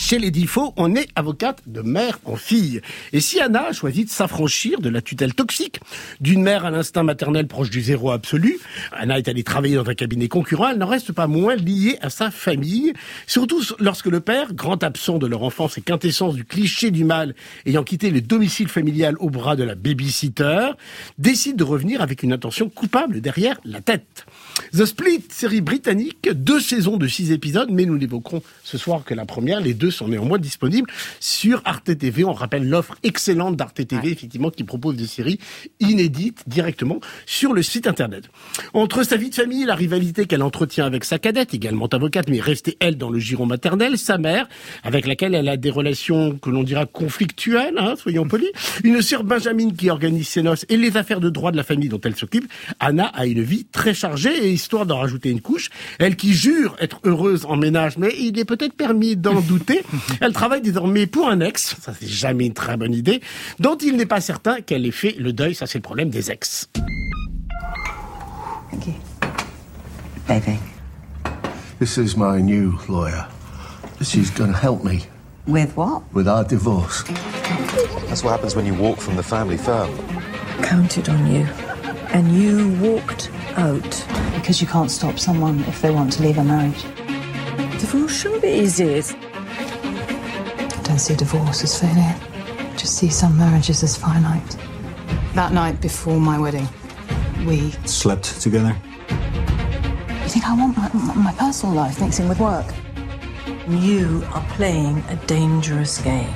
Chez les Defoe, on est avocate de mère en fille. Et si Anna a choisi de s'affranchir de la tutelle toxique d'une mère à l'instinct maternel proche du zéro absolu, Anna est allée travailler dans un cabinet concurrent, elle n'en reste pas moins liée à sa famille, surtout lorsque le père, grand absent de leur enfance et quintessence du cliché du mal ayant quitté le domicile familial au bras de la babysitter, décide de revenir avec une intention coupable derrière la tête. The Split, série britannique, deux saisons de six épisodes, mais nous n'évoquerons ce soir que la première. Les deux sont néanmoins disponibles sur Arte TV. On rappelle l'offre excellente d'Arte TV, effectivement, qui propose des séries inédites directement sur le site internet. Entre sa vie de famille, la rivalité qu'elle entretient avec sa cadette, également avocate, mais restée elle dans le giron maternel, sa mère, avec laquelle elle a des relations que l'on dira conflictuelles, hein, soyons polis, une sœur Benjamin qui organise ses noces et les affaires de droit de la famille dont elle s'occupe. Anna a une vie très chargée histoire d'en rajouter une couche, elle qui jure être heureuse en ménage, mais il est peut-être permis d'en douter, elle travaille désormais pour un ex, ça c'est jamais une très bonne idée, dont il n'est pas certain qu'elle ait fait le deuil, ça c'est le problème des ex. Thank you. Baby. This is my new lawyer. She's gonna help me With what? with our divorce. That's what happens when you walk from the family firm. Counted on you. And you walked out. Because you can't stop someone if they want to leave a marriage. Divorce shouldn't be easy. I don't see divorce as failure. Just see some marriages as finite. That night before my wedding, we. Slept together? You think I want my, my personal life mixing with work? You are playing a dangerous game.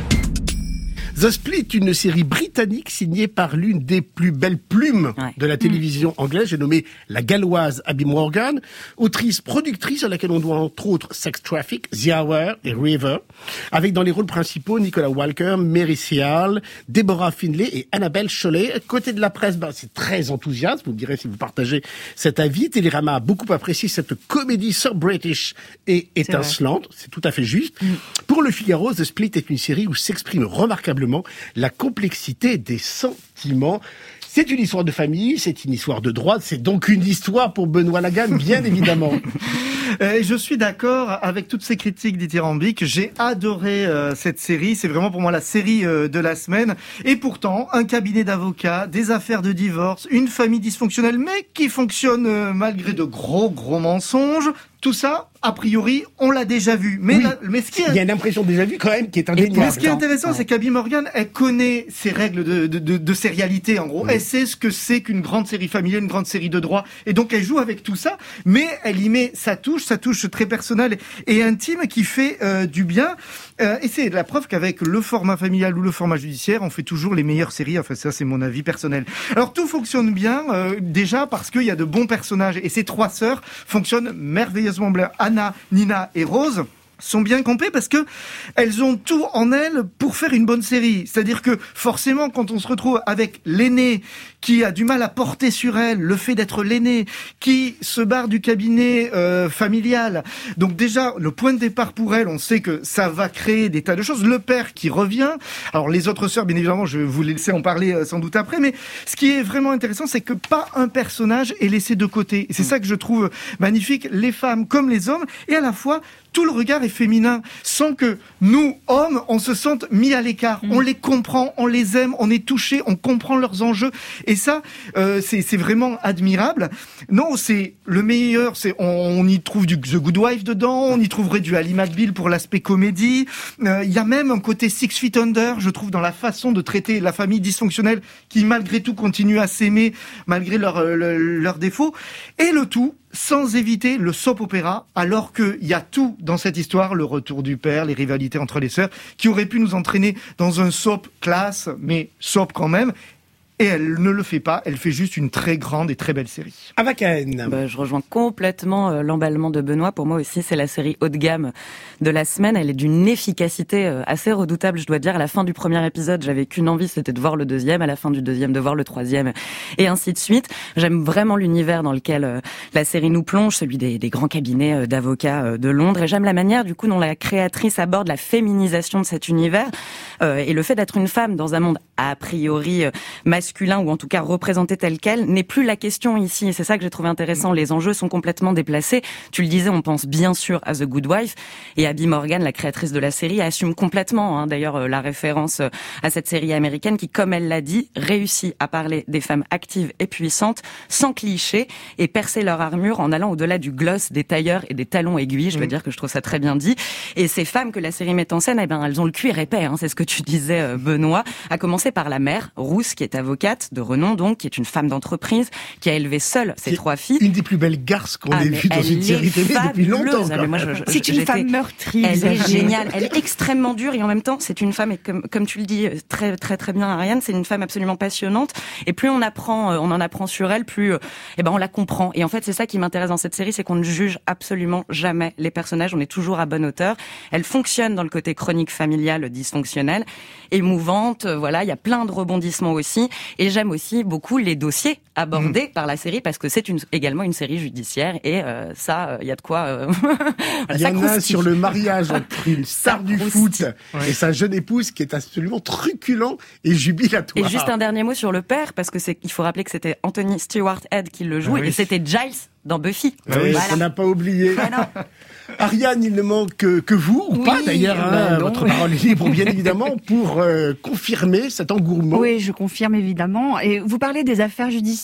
The Split, une série britannique signée par l'une des plus belles plumes Ouais. de la télévision anglaise, j'ai nommé la galloise Abby Morgan, autrice, productrice à laquelle on doit entre autres Sex Traffic, The Hour et River, avec dans les rôles principaux Nicolas Walker, Mary Seale, Deborah Finlay et Annabelle Cholet. Côté de la presse, ben, c'est très enthousiaste, vous me direz si vous partagez cet avis. Télérama a beaucoup apprécié cette comédie sur British et étincelante, c'est tout à fait juste. Pour le Figaro, The Split est une série où s'exprime remarquablement la complexité des sentiments. C'est une histoire de famille, c'est une histoire de droit, c'est donc une histoire pour Benoît Lagan, bien évidemment. Euh, je suis d'accord avec toutes ces critiques dithyrambiques. J'ai adoré euh, cette série. C'est vraiment pour moi la série euh, de la semaine. Et pourtant, un cabinet d'avocats, des affaires de divorce, une famille dysfonctionnelle, mais qui fonctionne malgré de gros, gros mensonges. Tout ça, a priori, on l'a déjà vu. Mais, Oui. la- mais ce qui est Il y a une impression déjà vue quand même qui est indéniable. mais ce qui est intéressant, c'est qu'Abby Morgan, elle connaît ses règles de, de, de, de sérialité, en gros. Elle sait ce que c'est qu'une grande série familiale, une grande série de droit. Et donc, elle joue avec tout ça, mais elle y met sa touche, sa touche très personnelle et intime qui fait euh, du bien. Euh, et c'est la preuve qu'avec le format familial ou le format judiciaire, on fait toujours les meilleures séries. Enfin, ça, c'est mon avis personnel. Alors, tout fonctionne bien, euh, déjà parce qu'il y a de bons personnages. Et ces trois sœurs fonctionnent merveilleusement Anna, Nina et Rose sont bien campées parce que elles ont tout en elles pour faire une bonne série. C'est-à-dire que forcément, quand on se retrouve avec l'aîné qui a du mal à porter sur elle le fait d'être l'aîné, qui se barre du cabinet euh, familial, donc déjà le point de départ pour elle, on sait que ça va créer des tas de choses. Le père qui revient. Alors les autres sœurs, bien évidemment, je vais vous laisser en parler euh, sans doute après, mais ce qui est vraiment intéressant, c'est que pas un personnage est laissé de côté. Et c'est ça que je trouve magnifique, les femmes comme les hommes, et à la fois tout le regard est féminin, sans que nous, hommes, on se sente mis à l'écart. On les comprend, on les aime, on est touché, on comprend leurs enjeux. Et ça, euh, c'est vraiment admirable. Non, c'est le meilleur. C'est on, on y trouve du The Good Wife dedans, on y trouverait du Ali McBeal pour l'aspect comédie. Euh, Il y a même un côté Six Feet Under, je trouve, dans la façon de traiter la famille dysfonctionnelle, qui malgré tout continue à s'aimer malgré leurs euh, le- leurs défauts. Et le tout sans éviter le soap opéra, alors qu'il y a tout dans cette histoire, le retour du père, les rivalités entre les sœurs, qui auraient pu nous entraîner dans un soap classe, mais soap quand même. Et elle ne le fait pas, elle fait juste une très grande et très belle série. Avaken. Bah, je rejoins complètement euh, l'emballement de Benoît. Pour moi aussi, c'est la série haut de gamme de la semaine. Elle est d'une efficacité euh, assez redoutable, je dois dire. À la fin du premier épisode, j'avais qu'une envie, c'était de voir le deuxième. À la fin du deuxième, de voir le troisième, et ainsi de suite. J'aime vraiment l'univers dans lequel euh, la série nous plonge, celui des, des grands cabinets d'avocats de Londres. Et j'aime la manière, du coup, dont la créatrice aborde la féminisation de cet univers euh, et le fait d'être une femme dans un monde a priori masculin masculin ou en tout cas représenté tel quel n'est plus la question ici. Et c'est ça que j'ai trouvé intéressant. Les enjeux sont complètement déplacés. Tu le disais, on pense bien sûr à The Good Wife et Abby Morgan, la créatrice de la série, assume complètement hein, d'ailleurs euh, la référence euh, à cette série américaine qui, comme elle l'a dit, réussit à parler des femmes actives et puissantes sans clichés et percer leur armure en allant au-delà du gloss, des tailleurs et des talons aiguilles. Je veux mm. dire que je trouve ça très bien dit. Et ces femmes que la série met en scène, eh ben, elles ont le cuir épais. Hein, c'est ce que tu disais, euh, Benoît. À commencer par la mère, Rousse, qui est avocate de renom, donc, qui est une femme d'entreprise, qui a élevé seule ses trois filles. Une des plus belles garces qu'on ah, ait vues dans une série télé depuis longtemps. C'est une femme meurtrie. Elle est géniale. Elle est extrêmement dure et en même temps, c'est une femme, et comme, comme tu le dis euh, très, très, très bien, Ariane, c'est une femme absolument passionnante. Et plus on apprend, euh, on en apprend sur elle, plus, eh ben, on la comprend. Et en fait, c'est ça qui m'intéresse dans cette série, c'est qu'on ne juge absolument jamais les personnages. On est toujours à bonne hauteur. Elle fonctionne dans le côté chronique familial dysfonctionnel, émouvante. Voilà, il y a plein de rebondissements aussi. Et j'aime aussi beaucoup les dossiers abordés mm. par la série parce que c'est une, également une série judiciaire et euh, ça, il y a de quoi. Euh, il y en a sur le mariage entre une star du foot et sa jeune épouse qui est absolument truculent et jubilatoire. Et juste un dernier mot sur le père parce que c'est, il faut rappeler que c'était Anthony Stewart Head qui le joue ah et c'était Giles dans Buffy. Ah oui, on n'a pas oublié. Ah Ariane, il ne manque que, vous, ou pas d'ailleurs, hein, votre parole est libre bien évidemment, pour euh, confirmer cet engouement. Oui, je confirme évidemment. Et vous parlez des affaires judiciaires.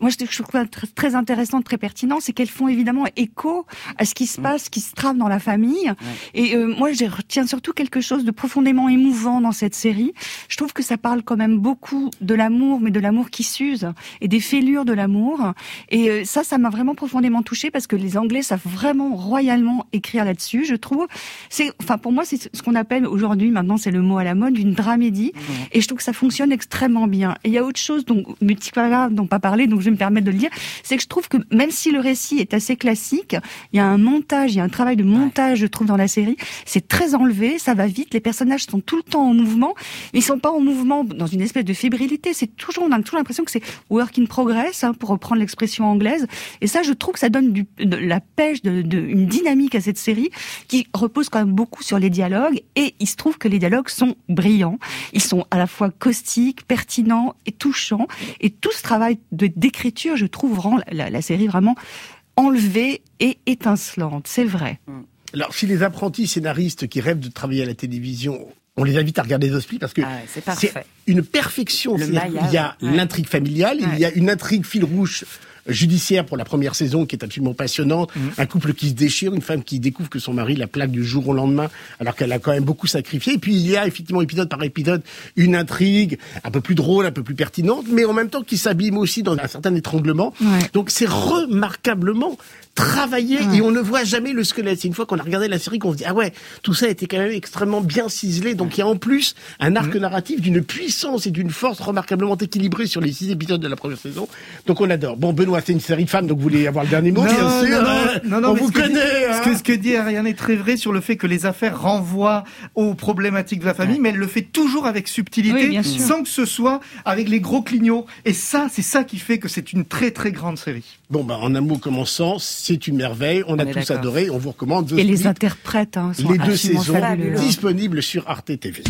Moi, je trouve ça très intéressant, très pertinent, c'est qu'elles font évidemment écho à ce qui se mm. passe, ce qui se trame dans la famille. Et euh, moi, je retiens surtout quelque chose de profondément émouvant dans cette série. Je trouve que ça parle quand même beaucoup de l'amour, mais de l'amour qui s'use et des fêlures de l'amour. Et euh, ça, ça m'a vraiment profondément touchée parce que les Anglais savent vraiment royalement écrire là-dessus, je trouve. C'est, enfin, pour moi, c'est ce qu'on appelle aujourd'hui, maintenant, c'est le mot à la mode, une dramédie. Et je trouve que ça fonctionne extrêmement bien. Et il y a autre chose dont Multipaga n'ont pas parlé, donc je vais me permettre de le dire, c'est que je trouve que même si le récit est assez classique, il y a un montage, il y a un travail de montage, je trouve, dans la série. C'est très enlevé, ça va vite, les personnages sont tout le temps en mouvement. Ils sont pas en mouvement dans une espèce de fébrilité. C'est toujours, on a toujours l'impression que c'est work in progress, hein, pour reprendre l'expression anglaise. Et ça, je trouve que ça donne de la pêche, une dynamique à cette série qui repose quand même beaucoup sur les dialogues et il se trouve que les dialogues sont brillants. Ils sont à la fois caustiques, pertinents et touchants. Et tout ce travail de d'écriture, je trouve, rend la, série vraiment enlevée et étincelante. C'est vrai. Mm. Alors, si les apprentis scénaristes qui rêvent de travailler à la télévision on les invite à regarder Hospices parce que ah c'est une perfection. Il y a l'intrigue familiale, il y a une intrigue fil rouge judiciaire pour la première saison qui est absolument passionnante. Mhm. Un couple qui se déchire, une femme qui découvre que son mari la plaque du jour au lendemain alors qu'elle a quand même beaucoup sacrifié. Et puis il y a effectivement épisode par épisode une intrigue un peu plus drôle, un peu plus pertinente, mais en même temps qui s'abîme aussi dans un certain étranglement. Donc c'est remarquablement travaillé et on ne voit jamais le squelette. C'est une fois qu'on a regardé la série qu'on se dit ah ouais tout ça a été quand même extrêmement bien ciselé. Donc il y a en plus un arc narratif d'une puissance et d'une force remarquablement équilibrée sur les six épisodes de la première saison. Donc on adore. Bon Benoît c'est une série de femmes, donc vous voulez avoir le dernier mot, bien sûr. Non, non, on vous connaît. Hein. ce, que, ce que dit Ariane est très vrai sur le fait que les affaires renvoient aux problématiques de la famille, mais elle le fait toujours avec subtilité, sans que ce soit avec les gros clignots. Et ça, c'est ça qui fait que c'est une très très grande série. Bon, bah, en un mot commençant, c'est une merveille. On, a tous adoré. On vous recommande. Et les interprètes, hein, les deux saisons disponibles sur Arte TV.